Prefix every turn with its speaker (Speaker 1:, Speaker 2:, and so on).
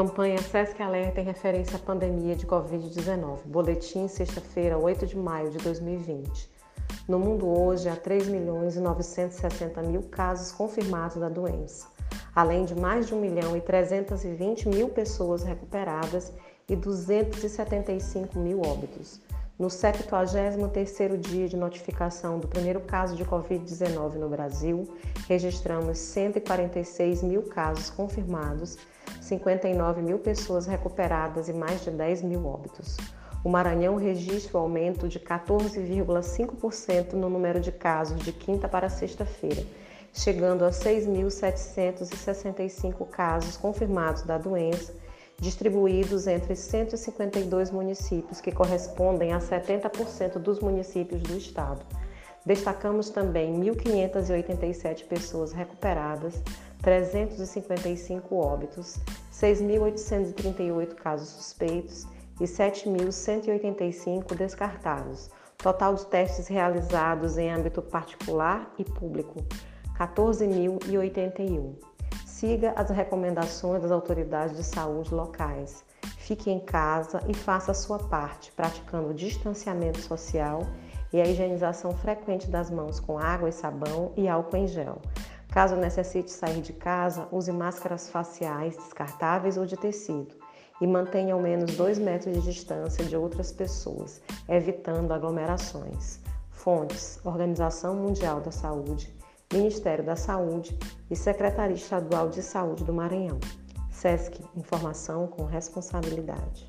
Speaker 1: Campanha SESC Alerta em referência à pandemia de Covid-19. Boletim, sexta-feira, 8 de maio de 2020. No mundo hoje, há 3 milhões e 960 mil casos confirmados da doença, além de mais de 1 milhão e 320 mil pessoas recuperadas e 275 mil óbitos. No 73º dia de notificação do primeiro caso de Covid-19 no Brasil, registramos 146 mil casos confirmados, 59 mil pessoas recuperadas e mais de 10 mil óbitos. O Maranhão registra o aumento de 14,5% no número de casos de quinta para sexta-feira, chegando a 6.765 casos confirmados da doença distribuídos entre 152 municípios, que correspondem a 70% dos municípios do estado. Destacamos também 1.587 pessoas recuperadas, 355 óbitos, 6.838 casos suspeitos e 7.185 descartados. Total de testes realizados em âmbito particular e público, 14.081. Siga as recomendações das autoridades de saúde locais. Fique em casa e faça a sua parte, praticando o distanciamento social e a higienização frequente das mãos com água e sabão e álcool em gel. Caso necessite sair de casa, use máscaras faciais descartáveis ou de tecido e mantenha ao menos 2 metros de distância de outras pessoas, evitando aglomerações. Fontes: Organização Mundial da Saúde, Ministério da Saúde e Secretaria Estadual de Saúde do Maranhão. SESC Informação com Responsabilidade.